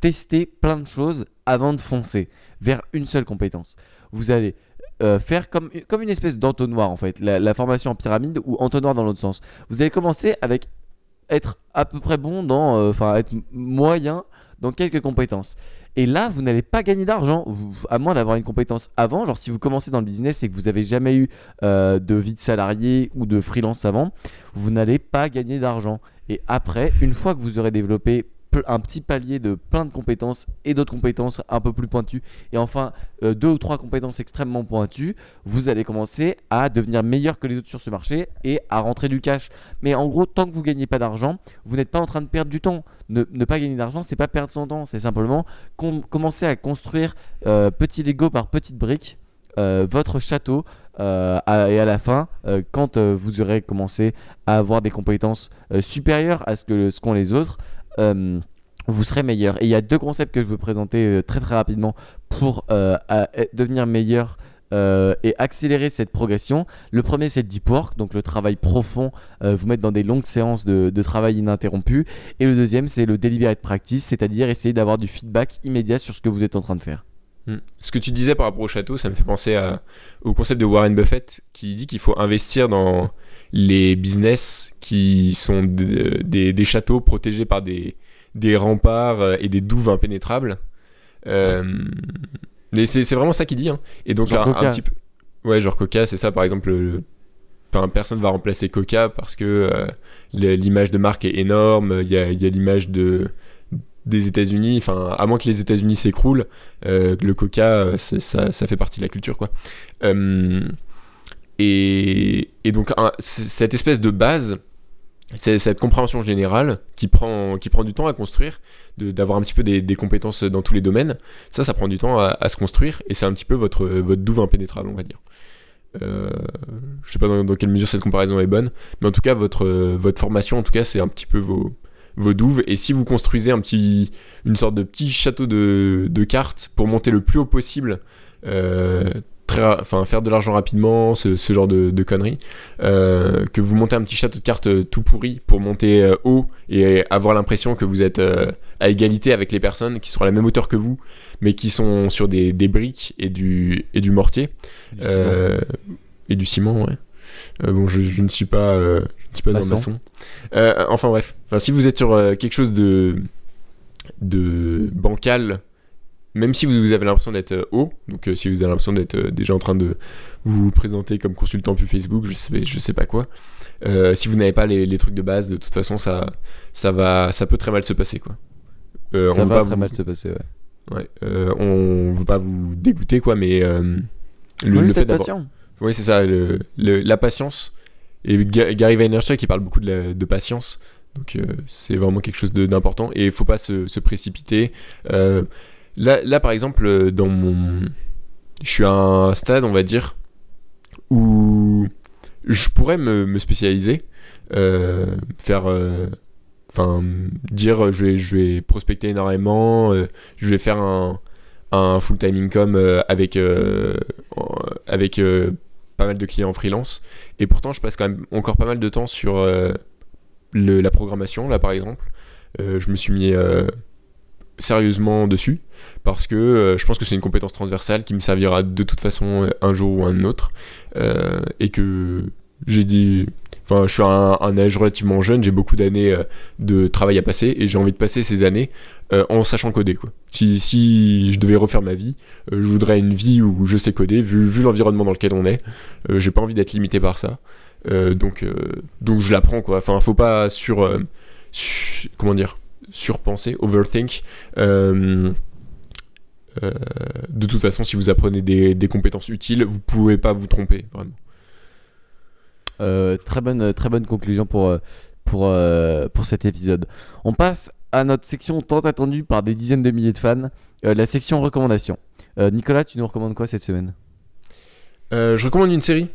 tester plein de choses avant de foncer vers une seule compétence vous allez euh, faire comme, une espèce d'entonnoir en fait, la, formation en pyramide ou entonnoir dans l'autre sens. Vous allez commencer avec être à peu près bon dans, euh, enfin être moyen dans quelques compétences. Et là, vous n'allez pas gagner d'argent, à moins d'avoir une compétence avant. Genre, si vous commencez dans le business et que vous n'avez jamais eu euh, de vie de salarié ou de freelance avant, vous n'allez pas gagner d'argent. Et après, une fois que vous aurez développé un petit palier de plein de compétences et d'autres compétences un peu plus pointues. Et enfin, euh, deux ou trois compétences extrêmement pointues, vous allez commencer à devenir meilleur que les autres sur ce marché et à rentrer du cash. Mais en gros, tant que vous gagnez pas d'argent, vous n'êtes pas en train de perdre du temps. Ne, pas gagner d'argent, c'est pas perdre son temps, c'est simplement commencer à construire euh, petit Lego par petites briques euh, votre château et à la fin, quand vous aurez commencé à avoir des compétences supérieures à ce que ce qu'ont les autres, vous serez meilleur. Et il y a deux concepts que je veux présenter euh, très très rapidement pour euh, devenir meilleur euh, et accélérer cette progression. Le premier, c'est le deep work, donc le travail profond, euh, vous mettre dans des longues séances de, travail ininterrompu. Et le deuxième, c'est le deliberate practice, c'est-à-dire essayer d'avoir du feedback immédiat sur ce que vous êtes en train de faire.
Hmm. Ce que tu disais par rapport au château, ça me fait penser au concept de Warren Buffett qui dit qu'il faut investir dans les business qui sont de- des, des châteaux protégés par des, des remparts euh, et des douves impénétrables. Euh, mais c'est vraiment ça qu'il dit. hein. Et donc
Genre
un, un
Coca.
petit peu. Ouais, genre Coca, c'est ça par exemple. le- enfin, personne va remplacer Coca parce que euh, l'image de marque est énorme. Il y a, l'image de des États-Unis. Enfin, à moins que les États-Unis s'écroulent, euh, le Coca, euh, ça, ça fait partie de la culture, quoi. Euh, et, donc cette espèce de base, cette compréhension générale qui prend, qui prend du temps à construire, d'avoir un petit peu des, compétences dans tous les domaines, ça, ça prend du temps à, se construire, et c'est un petit peu votre, votre douve impénétrable, on va dire. Euh, je sais pas dans, quelle mesure cette comparaison est bonne, mais en tout cas, votre, votre formation, en tout cas, c'est un petit peu vos, vos douves, et si vous construisez un petit, une sorte de petit château de, de cartes pour monter le plus haut possible, euh, très enfin faire de l'argent rapidement, ce, ce genre de, de conneries, euh, que vous montez un petit château de cartes euh, tout pourri pour monter euh, haut et avoir l'impression que vous êtes euh, à égalité avec les personnes qui sont à la même hauteur que vous, mais qui sont sur des, des briques et du, et du mortier. Euh, et du ciment, ouais. Bon, je, je ne suis pas, je ne suis pas
Maçon.
un maçon. Enfin bref, enfin, si vous êtes sur quelque chose de, de bancal, même si vous, avez l'impression d'être euh, haut, donc euh, si vous avez l'impression d'être euh, déjà en train de vous présenter comme consultant puis Facebook, je sais, je sais pas quoi, euh, si vous n'avez pas les, les trucs de base, de toute façon, ça, ça, va, ça peut très mal se passer, quoi. Euh,
Ça
on
va
pas
très
vous-
mal se passer, ouais.
Ouais, euh, on veut pas vous dégoûter, quoi, mais euh,
Faut juste être
d'avoir-
patient.
oui, c'est ça, le, le- la patience. Et Ga- Gary Vaynerchuk, il parle beaucoup de, la- de patience. Donc, euh, c'est vraiment quelque chose d'important. Et il faut pas se, se précipiter. Euh, là, par exemple, euh, dans mon. Je suis à un stade, on va dire, où je pourrais me, spécialiser. euh, faire. euh, Enfin, dire je vais, je vais prospecter énormément, je vais faire un, un full-time income avec, en- avec pas mal de clients freelance. Et pourtant, je passe quand même encore pas mal de temps sur la programmation, là par exemple. Je me suis mis sérieusement dessus parce que euh, je pense que c'est une compétence transversale qui me servira de toute façon euh, un jour ou un autre. Euh, et que j'ai dit. Enfin, je suis à un, âge relativement jeune, j'ai beaucoup d'années de travail à passer et j'ai envie de passer ces années en sachant coder. Quoi. Si, je devais refaire ma vie, je voudrais une vie où je sais coder, vu, vu l'environnement dans lequel on est. J'ai pas envie d'être limité par ça. Donc, donc je l'apprends quoi. Enfin, faut pas sur, su- comment dire, surpenser, overthink. Euh, euh, de toute façon, si vous apprenez des, des compétences utiles, vous pouvez pas vous tromper vraiment.
Euh, très, bonne, très bonne conclusion pour, pour, pour cet épisode. On passe à notre section tant attendue par des dizaines de milliers de fans, la section recommandations. Nicolas, tu nous recommandes quoi cette semaine?
Je recommande une série.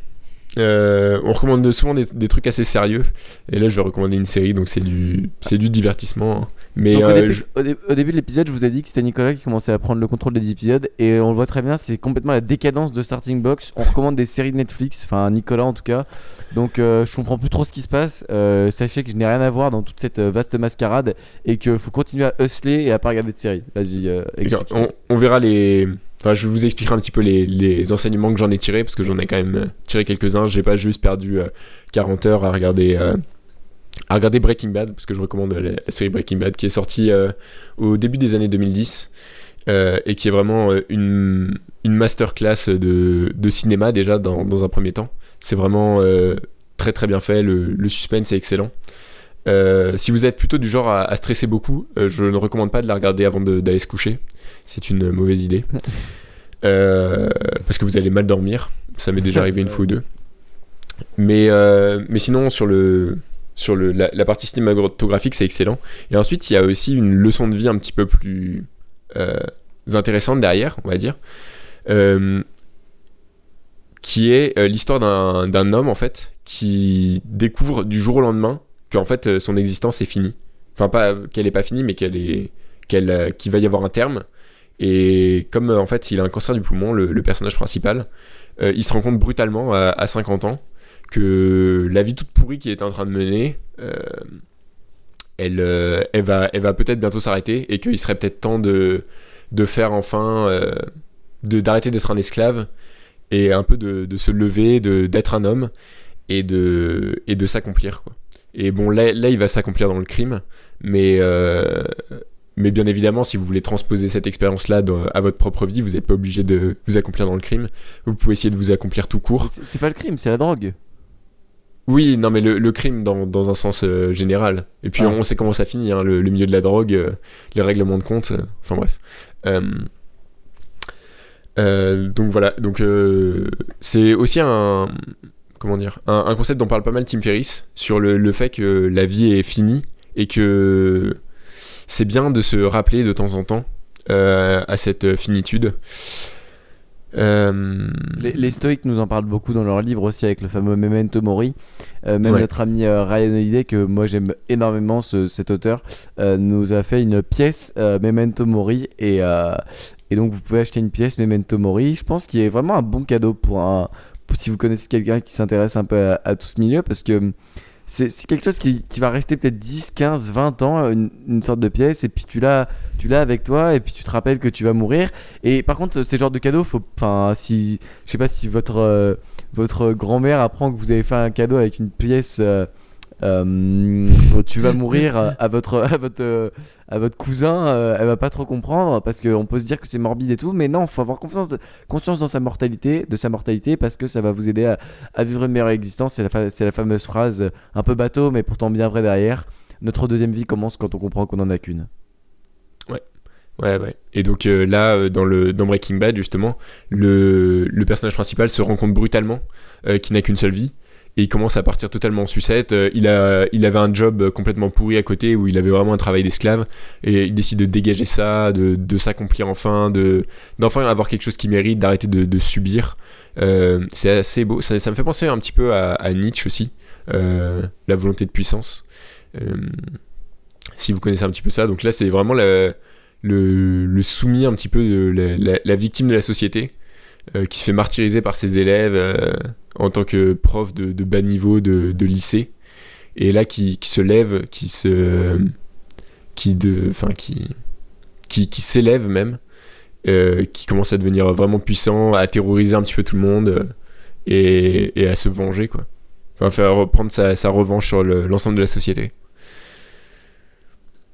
Euh, on recommande souvent des, des trucs assez sérieux. Et là, je vais recommander une série, donc c'est du, c'est du divertissement. hein. Mais
Donc, au,
euh,
début,
je-
au dé- au début de l'épisode, je vous ai dit que c'était Nicolas qui commençait à prendre le contrôle des épisodes et on le voit très bien, c'est complètement la décadence de Starting Box. On recommande des séries de Netflix, enfin Nicolas en tout cas. Donc euh, je comprends plus trop ce qui se passe. Sachez que je n'ai rien à voir dans toute cette vaste mascarade et qu'il faut continuer à hustler et à pas regarder de séries. Vas-y,
on, on verra les. Enfin, je vous expliquerai un petit peu les, enseignements que j'en ai tirés, parce que j'en ai quand même euh, tiré quelques-uns. J'ai pas juste perdu euh, 40 heures à regarder, euh, à regarder Breaking Bad, parce que je recommande la, série Breaking Bad, qui est sortie euh, au début des années 2010, euh, et qui est vraiment euh, une, une masterclass de, de cinéma, déjà, dans, dans un premier temps. C'est vraiment euh, très très bien fait, le suspense est excellent. Euh, si vous êtes plutôt du genre à, à stresser beaucoup, euh, je ne recommande pas de la regarder avant d'aller se coucher. C'est une mauvaise idée. Euh, parce que vous allez mal dormir. Ça m'est déjà arrivé une fois ou deux. Mais, mais sinon, sur, le, sur le, la, la partie cinématographique, c'est excellent. Et ensuite, il y a aussi une leçon de vie un petit peu plus intéressante derrière, on va dire. Qui est l'histoire d'un d'un homme en fait qui découvre du jour au lendemain qu'en fait euh, son existence est finie. Enfin pas qu'elle est pas finie mais qu'elle est qu'elle euh, qu'il va y avoir un terme. Et comme euh, en fait il a un cancer du poumon, le, le personnage principal, euh, il se rend compte brutalement à, à 50 ans que la vie toute pourrie qu'il était en train de mener, euh, elle, euh, elle va, elle va peut-être bientôt s'arrêter et qu'il serait peut-être temps de, de faire enfin, euh, de d'arrêter d'être un esclave et un peu de, de se lever, de d'être un homme et de et de s'accomplir quoi. Et bon là, là il va s'accomplir dans le crime, mais euh, mais bien évidemment, si vous voulez transposer cette expérience-là à votre propre vie, vous n'êtes pas obligé de vous accomplir dans le crime. Vous pouvez essayer de vous accomplir tout court.
C'est pas le crime, c'est la drogue.
Oui, non, mais le, le crime dans, dans un sens euh, général. Et puis
Ah.
on sait comment ça finit, hein, le, le milieu de la drogue, euh, les règlements de compte, euh, enfin bref. Donc voilà, donc c'est aussi un comment dire un, un concept dont parle pas mal Tim Ferriss sur le, le fait que la vie est finie et que c'est bien de se rappeler de temps en temps euh, à cette finitude. Euh,
Les, les stoïques nous en parlent beaucoup dans leur livre aussi avec le fameux Memento Mori. Euh, même
Ouais.
notre ami Ryan Holiday, que moi j'aime énormément, ce- cet auteur, nous a fait une pièce Memento Mori. Et, et donc vous pouvez acheter une pièce Memento Mori. Je pense qu'il est vraiment un bon cadeau pour un. Si vous connaissez quelqu'un qui s'intéresse un peu à, tout ce milieu, parce que hum, c'est quelque chose qui, va rester peut-être 10, 15, 20 ans, une, sorte de pièce, et puis tu l'as avec toi, et puis tu te rappelles que tu vas mourir. Et par contre, ces genres de cadeaux, faut, si, je sais pas si votre, euh, votre grand-mère apprend que vous avez fait un cadeau avec une pièce, euh, euh, tu vas mourir à votre, à votre, euh, à votre cousin, euh, elle va pas trop comprendre parce qu'on peut se dire que c'est morbide et tout, mais non, faut avoir confiance de- conscience dans sa mortalité, de sa mortalité, parce que ça va vous aider à, à vivre une meilleure existence. C'est la, fameuse phrase, un peu bateau, mais pourtant bien vrai derrière. Notre deuxième vie commence quand on comprend qu'on en a qu'une.
Ouais, ouais. Et donc euh, là, dans, le, dans Breaking Bad, justement, le, le personnage principal se rend compte brutalement qu'il n'a qu'une seule vie. Et il commence à partir totalement en sucette. Euh, il, a, il avait un job euh, complètement pourri à côté où il avait vraiment un travail d'esclave. Et il décide de dégager ça, de, de s'accomplir enfin, de, d'enfin avoir quelque chose qui mérite, d'arrêter de, subir. Euh, c'est assez beau. Ça, me fait penser un petit peu à, Nietzsche aussi, la volonté de puissance. Si vous connaissez un petit peu ça. Donc là, c'est vraiment le, le soumis un petit peu de la, victime de la société qui se fait martyriser par ses élèves euh, en tant que prof de, bas niveau de, lycée et là qui, se lève qui se qui de enfin qui qui, s'élève même euh, qui commence à devenir vraiment puissant à terroriser un petit peu tout le monde euh, et, à se venger quoi enfin faire reprendre sa, revanche sur le- l'ensemble de la société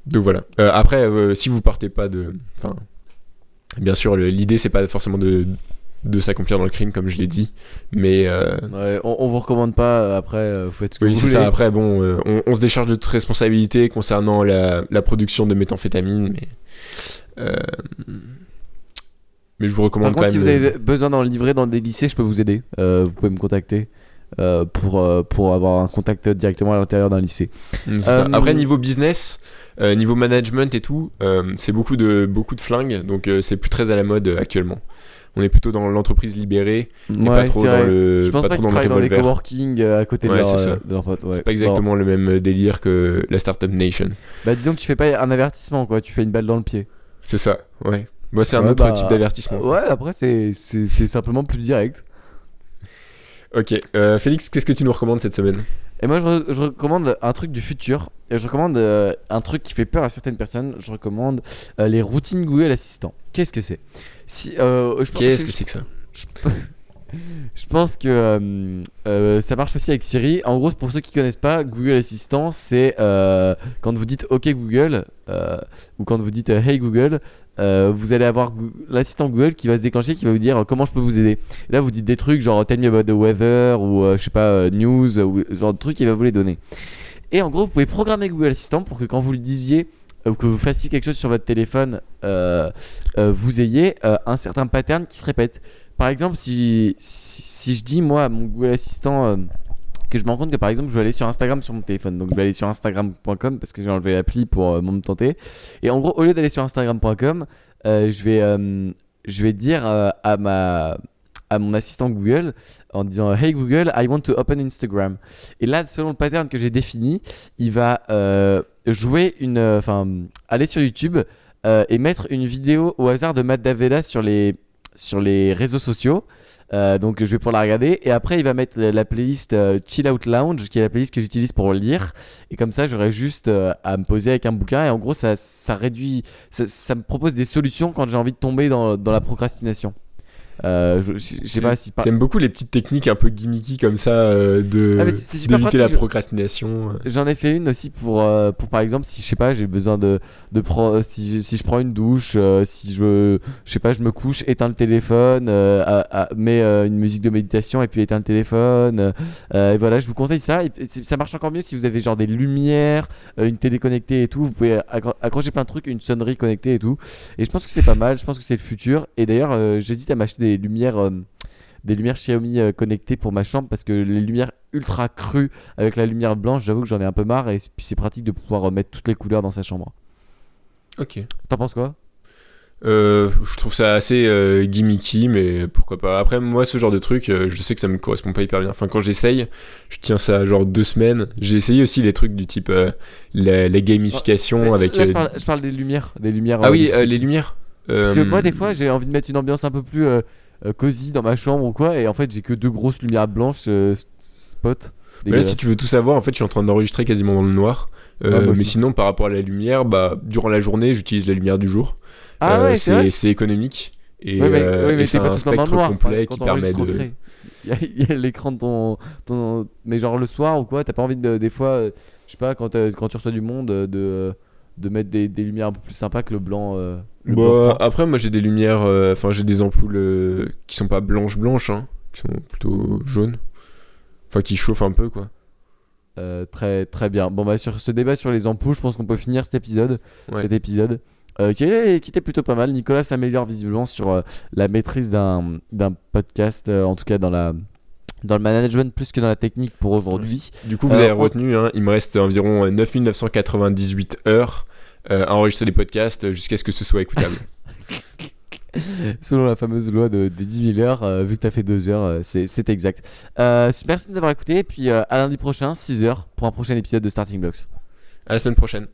donc voilà. Euh, après, euh, si vous partez pas de. Enfin. Bien sûr, l'idée, c'est pas forcément de, de s'accomplir dans le crime, comme je l'ai dit. Mais. euh,
Ouais, on, on vous recommande pas, euh, après, euh, vous faites ce que
oui,
vous
c'est
voulez.
ça. Après, bon, euh, on, on se décharge de toute responsabilité concernant la, la production de méthamphétamine, mais. euh, mais je vous recommande
Par contre,
quand
si vous avez besoin d'en livrer dans des lycées, je peux vous aider. Vous pouvez me contacter pour, pour avoir un contact directement à l'intérieur d'un lycée.
Mm, c'est Après, niveau business, niveau management et tout, c'est beaucoup de, beaucoup de flingues, donc c'est plus très à la mode actuellement. On est plutôt dans l'entreprise libérée et pas
Ouais,
trop dans le,
Je pense pas,
pas
qu'ils travaillent dans les coworking euh, à côté
Ouais,
de leur,
c'est ça.
euh, de leur pote. Ouais.
C'est pas exactement le même euh, délire que la Startup Nation.
Bah, disons que tu fais pas un avertissement, quoi. Tu fais une balle dans le pied.
C'est ça, ouais. Moi, c'est un
Ouais,
autre
bah,
type d'avertissement.
Ouais, après, c'est simplement plus direct.
Ok, euh, Félix, qu'est-ce que tu nous recommandes cette semaine?
Et moi, je, re- je recommande un truc du futur. Et je recommande euh, un truc qui fait peur à certaines personnes. Je recommande euh, les routines Google Assistant. Qu'est-ce que c'est? Si, euh,
Qu'est-ce que c'est que ça?
Je pense que euh, euh, ça marche aussi avec Siri. En gros, pour ceux qui connaissent pas, Google Assistant, c'est euh, quand vous dites OK Google ou quand vous dites Hey Google, vous allez avoir l'assistant Google qui va se déclencher, qui va vous dire comment je peux vous aider. Là, vous dites des trucs genre Tell me about the weather ou je sais pas news ou ce genre de trucs, il va vous les donner. Et en gros, vous pouvez programmer Google Assistant pour que quand vous le disiez ou que vous fassiez quelque chose sur votre téléphone, vous ayez un certain pattern qui se répète. Par exemple, si, je dis moi à mon Google Assistant euh, que je me rends compte que par exemple je vais aller sur Instagram sur mon téléphone, donc je vais aller sur Instagram.com parce que j'ai enlevé l'appli pour euh, me tenter. Et en gros, au lieu d'aller sur Instagram.com, euh, je vais euh, je vais dire à ma à mon assistant Google en disant Hey Google, I want to open Instagram. Et là, selon le pattern que j'ai défini, il va jouer une, enfin, aller sur YouTube et mettre une vidéo au hasard de Matt Davella sur les sur les réseaux sociaux. Euh, donc je vais pour la regarder. Et après il va mettre la playlist euh, Chill Out Lounge qui est la playlist que j'utilise pour lire. Et comme ça j'aurai juste euh, à me poser avec un bouquin. Et en gros ça, ça réduit ça, ça me propose des solutions quand j'ai envie de tomber dans, dans la procrastination Euh, je, sais pas si par-
T'aimes beaucoup les petites techniques un peu gimmicky comme ça euh, de
Ah,
d'éviter la procrastination.
J'en ai fait une aussi pour, euh, pour par exemple si je sais pas j'ai besoin de, de pre- si, si je prends une douche euh, si je je sais pas je me couche éteins le téléphone euh, à- à- mets euh, une musique de méditation et puis éteins le téléphone euh, euh, et voilà je vous conseille ça et, ça marche encore mieux si vous avez genre des lumières euh, une télé connectée et tout vous pouvez accro- accrocher plein de trucs une sonnerie connectée et tout et je pense que c'est pas mal je pense que c'est le futur et d'ailleurs euh, j'hésite à m'acheter des lumières euh, des lumières Xiaomi euh, connectées pour ma chambre parce que les lumières ultra crues avec la lumière blanche, j'avoue que j'en ai un peu marre et c'est pratique de pouvoir mettre toutes les couleurs dans sa chambre.
Ok.
T'en penses quoi?
Euh, je trouve ça assez euh, gimmicky, mais pourquoi pas. Après, moi, ce genre de truc, euh, je sais que ça me correspond pas hyper bien. Enfin, quand j'essaye, je tiens ça genre deux semaines. J'ai essayé aussi les trucs du type la, la gamification
Mais
avec.
Là, je parle, je parle des lumières, des lumières.
Ah oui,
des-
les lumières.
Parce que moi, des fois, j'ai envie de mettre une ambiance un peu plus cosy dans ma chambre ou quoi, et en fait, j'ai que deux grosses lumières blanches euh, spot.
Mais là, si tu veux tout savoir, en fait, je suis en train d'enregistrer quasiment dans le noir. Euh,
Ah, moi
mais sinon, par rapport à la lumière, bah, durant la journée, j'utilise la lumière du jour.
Ah
Euh,
ouais, c'est
c'est économique. Et,
Ouais, mais,
euh,
ouais, mais
et
c'est
un spectre
noir.
complet qui permet de.
Il y a, il y a l'écran de ton, ton- Mais genre le soir ou quoi, t'as pas envie de. Des fois, euh, je sais pas, quand, quand tu reçois du monde, euh, de, de mettre des, des lumières un peu plus sympas que le blanc. euh, le
Bah, après, moi j'ai des lumières, euh, enfin j'ai des ampoules euh, qui sont pas blanches blanches, hein, qui sont plutôt jaunes. Enfin, qui chauffent un peu quoi.
Euh, très très bien. Bon bah sur ce débat sur les ampoules, je pense qu'on peut finir cet épisode,
Ouais.
cet épisode euh, qui, est- qui était plutôt pas mal. Nicolas s'améliore visiblement sur la maîtrise d'un d'un podcast, en tout cas dans la dans le management plus que dans la technique pour aujourd'hui.
Du coup, vous
Euh,
avez retenu, hein, il me reste environ euh, 9998 heures euh, à enregistrer des podcasts euh, jusqu'à ce que ce soit écoutable.
Selon la fameuse loi de, des 10 000 heures, euh, vu que t'as fait 2 heures, euh, c'est c'est exact. Euh, merci de nous avoir écoutés, et puis euh, à lundi prochain, 6 heures, pour un prochain épisode de Starting Blocks.
à la semaine prochaine.